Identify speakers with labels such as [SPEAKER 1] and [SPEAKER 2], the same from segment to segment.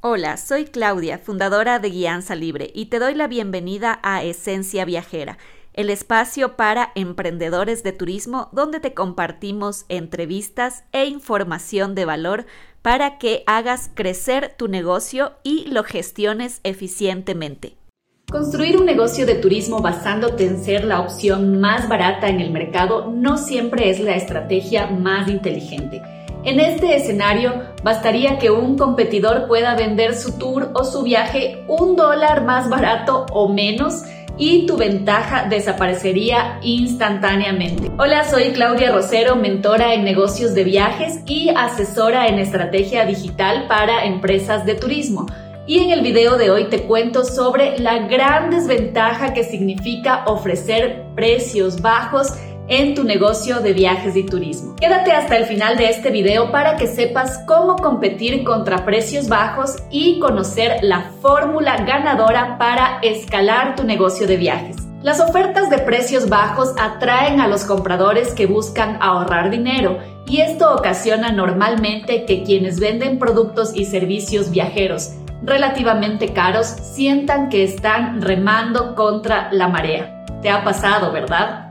[SPEAKER 1] Hola, soy Claudia, fundadora de Guianza Libre, y te doy la bienvenida a Esencia Viajera, el espacio para emprendedores de turismo donde te compartimos entrevistas e información de valor para que hagas crecer tu negocio y lo gestiones eficientemente. Construir un negocio de turismo basándote en ser la opción más barata en el mercado no siempre es la estrategia más inteligente. En este escenario, bastaría que un competidor pueda vender su tour o su viaje un dólar más barato o menos y tu ventaja desaparecería instantáneamente. Hola, soy Claudia Rosero, mentora en negocios de viajes y asesora en estrategia digital para empresas de turismo. Y en el video de hoy te cuento sobre la gran desventaja que significa ofrecer precios bajos en tu negocio de viajes y turismo. Quédate hasta el final de este video para que sepas cómo competir contra precios bajos y conocer la fórmula ganadora para escalar tu negocio de viajes. Las ofertas de precios bajos atraen a los compradores que buscan ahorrar dinero y esto ocasiona normalmente que quienes venden productos y servicios viajeros relativamente caros sientan que están remando contra la marea. Te ha pasado, ¿verdad?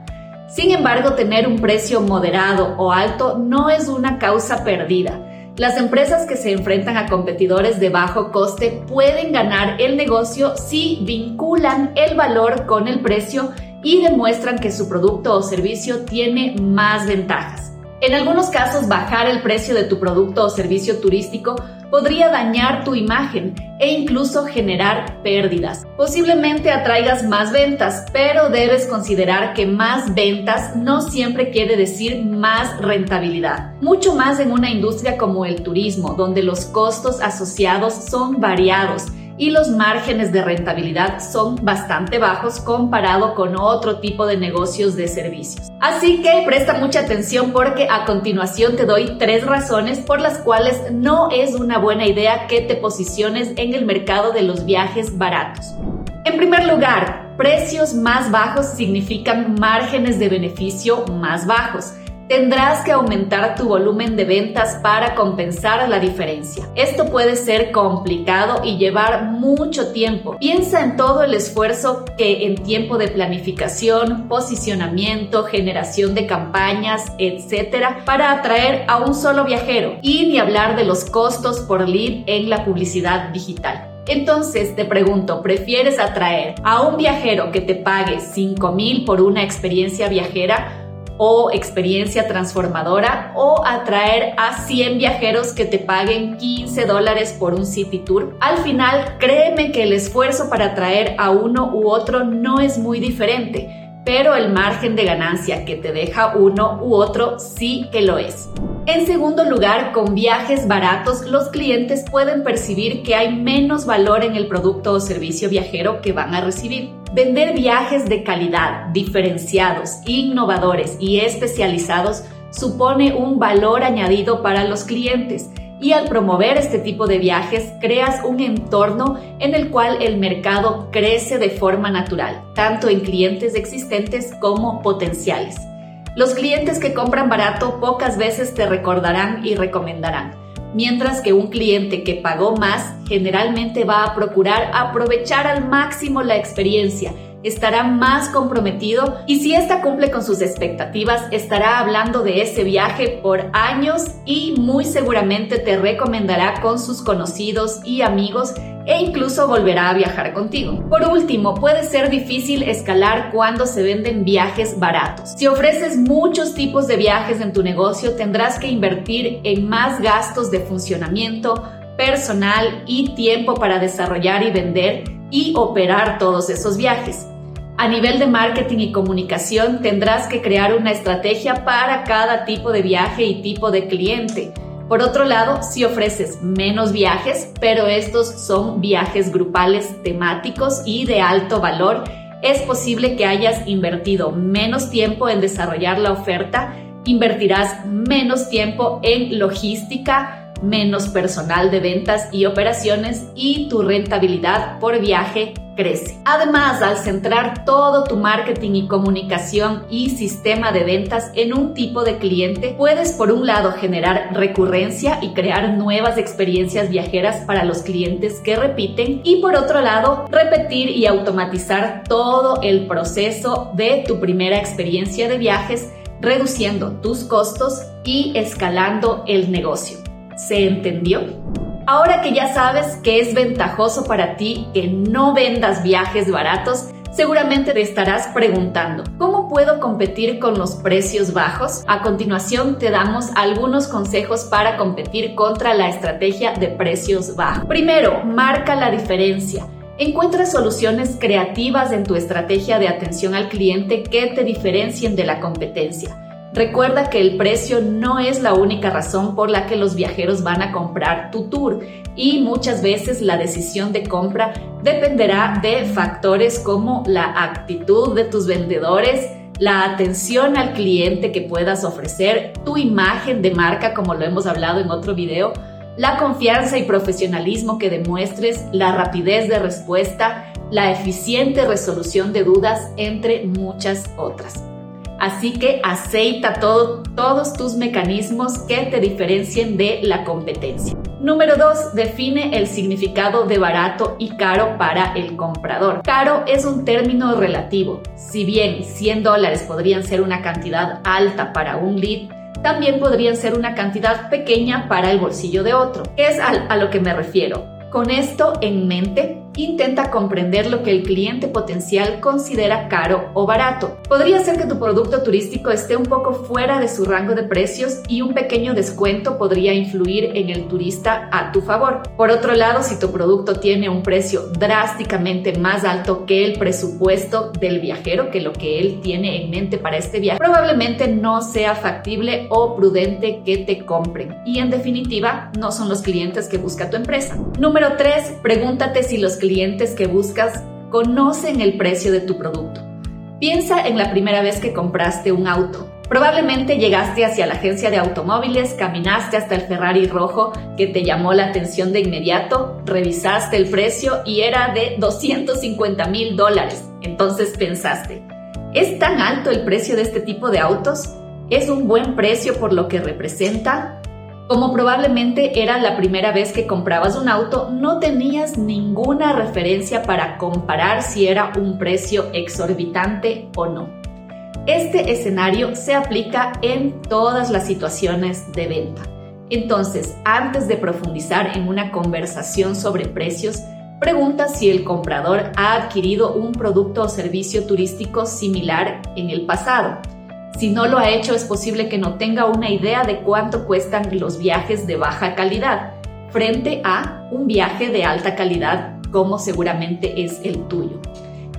[SPEAKER 1] Sin embargo, tener un precio moderado o alto no es una causa perdida. Las empresas que se enfrentan a competidores de bajo coste pueden ganar el negocio si vinculan el valor con el precio y demuestran que su producto o servicio tiene más ventajas. En algunos casos, bajar el precio de tu producto o servicio turístico podría dañar tu imagen e incluso generar pérdidas. Posiblemente atraigas más ventas, pero debes considerar que más ventas no siempre quiere decir más rentabilidad. Mucho más en una industria como el turismo, donde los costos asociados son variados y los márgenes de rentabilidad son bastante bajos comparado con otro tipo de negocios de servicios. Así que presta mucha atención porque a continuación te doy tres razones por las cuales no es una buena idea que te posiciones en el mercado de los viajes baratos. En primer lugar, precios más bajos significan márgenes de beneficio más bajos tendrás que aumentar tu volumen de ventas para compensar la diferencia. Esto puede ser complicado y llevar mucho tiempo. Piensa en todo el esfuerzo que en tiempo de planificación, posicionamiento, generación de campañas, etcétera, para atraer a un solo viajero y ni hablar de los costos por lead en la publicidad digital. Entonces te pregunto, ¿prefieres atraer a un viajero que te pague 5 mil por una experiencia viajera o experiencia transformadora o atraer a 100 viajeros que te paguen 15 dólares por un city tour. Al final, créeme que el esfuerzo para atraer a uno u otro no es muy diferente, pero el margen de ganancia que te deja uno u otro sí que lo es. En segundo lugar, con viajes baratos, los clientes pueden percibir que hay menos valor en el producto o servicio viajero que van a recibir. Vender viajes de calidad, diferenciados, innovadores y especializados supone un valor añadido para los clientes y al promover este tipo de viajes creas un entorno en el cual el mercado crece de forma natural, tanto en clientes existentes como potenciales. Los clientes que compran barato pocas veces te recordarán y recomendarán, mientras que un cliente que pagó más generalmente va a procurar aprovechar al máximo la experiencia estará más comprometido y si ésta cumple con sus expectativas, estará hablando de ese viaje por años y muy seguramente te recomendará con sus conocidos y amigos e incluso volverá a viajar contigo. Por último, puede ser difícil escalar cuando se venden viajes baratos. Si ofreces muchos tipos de viajes en tu negocio, tendrás que invertir en más gastos de funcionamiento, personal y tiempo para desarrollar y vender y operar todos esos viajes. A nivel de marketing y comunicación tendrás que crear una estrategia para cada tipo de viaje y tipo de cliente. Por otro lado, si ofreces menos viajes, pero estos son viajes grupales temáticos y de alto valor, es posible que hayas invertido menos tiempo en desarrollar la oferta, invertirás menos tiempo en logística, menos personal de ventas y operaciones y tu rentabilidad por viaje crece. Además, al centrar todo tu marketing y comunicación y sistema de ventas en un tipo de cliente, puedes por un lado generar recurrencia y crear nuevas experiencias viajeras para los clientes que repiten y por otro lado, repetir y automatizar todo el proceso de tu primera experiencia de viajes reduciendo tus costos y escalando el negocio. ¿Se entendió? Ahora que ya sabes que es ventajoso para ti que no vendas viajes baratos, seguramente te estarás preguntando, ¿cómo puedo competir con los precios bajos? A continuación te damos algunos consejos para competir contra la estrategia de precios bajos. Primero, marca la diferencia. Encuentra soluciones creativas en tu estrategia de atención al cliente que te diferencien de la competencia. Recuerda que el precio no es la única razón por la que los viajeros van a comprar tu tour y muchas veces la decisión de compra dependerá de factores como la actitud de tus vendedores, la atención al cliente que puedas ofrecer, tu imagen de marca como lo hemos hablado en otro video, la confianza y profesionalismo que demuestres, la rapidez de respuesta, la eficiente resolución de dudas, entre muchas otras. Así que aceita todo, todos tus mecanismos que te diferencien de la competencia. Número 2. Define el significado de barato y caro para el comprador. Caro es un término relativo. Si bien 100 dólares podrían ser una cantidad alta para un lead, también podrían ser una cantidad pequeña para el bolsillo de otro. es a lo que me refiero? Con esto en mente, intenta comprender lo que el cliente potencial considera caro o barato. Podría ser que tu producto turístico esté un poco fuera de su rango de precios y un pequeño descuento podría influir en el turista a tu favor. Por otro lado, si tu producto tiene un precio drásticamente más alto que el presupuesto del viajero, que lo que él tiene en mente para este viaje, probablemente no sea factible o prudente que te compren. Y en definitiva, no son los clientes que busca tu empresa. Número 3. Pregúntate si los clientes que buscas conocen el precio de tu producto. Piensa en la primera vez que compraste un auto. Probablemente llegaste hacia la agencia de automóviles, caminaste hasta el Ferrari rojo que te llamó la atención de inmediato, revisaste el precio y era de 250 mil dólares. Entonces pensaste, ¿es tan alto el precio de este tipo de autos? ¿Es un buen precio por lo que representa? Como probablemente era la primera vez que comprabas un auto, no tenías ninguna referencia para comparar si era un precio exorbitante o no. Este escenario se aplica en todas las situaciones de venta. Entonces, antes de profundizar en una conversación sobre precios, pregunta si el comprador ha adquirido un producto o servicio turístico similar en el pasado si no lo ha hecho, es posible que no tenga una idea de cuánto cuestan los viajes de baja calidad frente a un viaje de alta calidad como seguramente es el tuyo.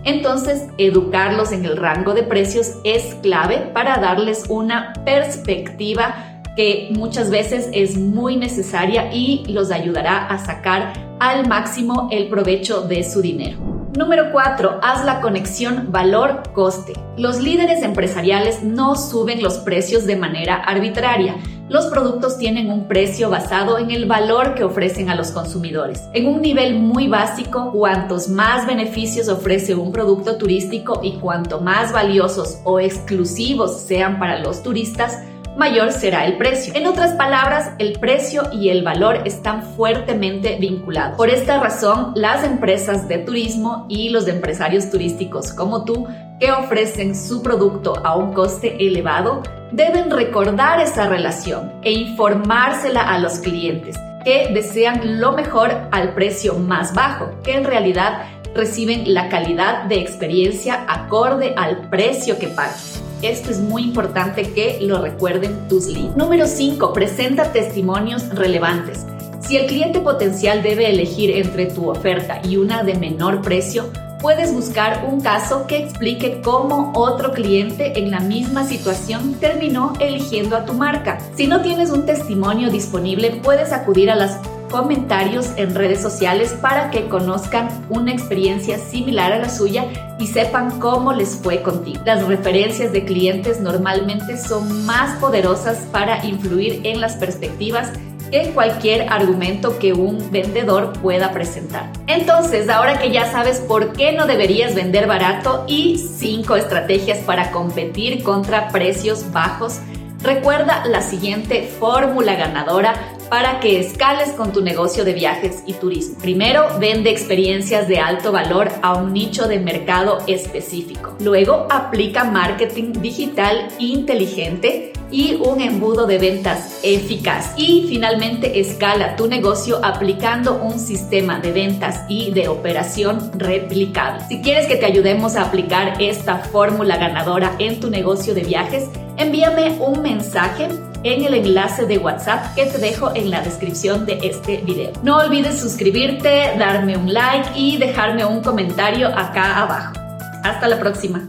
[SPEAKER 1] Entonces, educarlos en el rango de precios es clave para darles una perspectiva que muchas veces es muy necesaria y los ayudará a sacar al máximo el provecho de su dinero. Número 4. Haz la conexión valor-coste. Los líderes empresariales no suben los precios de manera arbitraria. Los productos tienen un precio basado en el valor que ofrecen a los consumidores. En un nivel muy básico, cuantos más beneficios ofrece un producto turístico y cuanto más valiosos o exclusivos sean para los turistas, mayor será el precio. En otras palabras, el precio y el valor están fuertemente vinculados. Por esta razón, las empresas de turismo y los empresarios turísticos como tú que ofrecen su producto a un coste elevado deben recordar esa relación e informársela a los clientes que desean lo mejor al precio más bajo, que en realidad reciben la calidad de experiencia acorde al precio que pagan. Esto es muy importante que lo recuerden tus leads. Número 5. Presenta testimonios relevantes. Si el cliente potencial debe elegir entre tu oferta y una de menor precio, puedes buscar un caso que explique cómo otro cliente en la misma situación terminó eligiendo a tu marca. Si no tienes un testimonio disponible, puedes acudir a las comentarios en redes sociales para que conozcan una experiencia similar a la suya y sepan cómo les fue contigo. Las referencias de clientes normalmente son más poderosas para influir en las perspectivas que cualquier argumento que un vendedor pueda presentar. Entonces, ahora que ya sabes por qué no deberías vender barato y 5 estrategias para competir contra precios bajos, recuerda la siguiente fórmula ganadora para que escales con tu negocio de viajes y turismo. Primero, vende experiencias de alto valor a un nicho de mercado específico. Luego, aplica marketing digital inteligente y un embudo de ventas eficaz. Y finalmente, escala tu negocio aplicando un sistema de ventas y de operación replicable. Si quieres que te ayudemos a aplicar esta fórmula ganadora en tu negocio de viajes, envíame un mensaje en el enlace de WhatsApp que te dejo en la descripción de este video. No olvides suscribirte, darme un like y dejarme un comentario acá abajo. Hasta la próxima.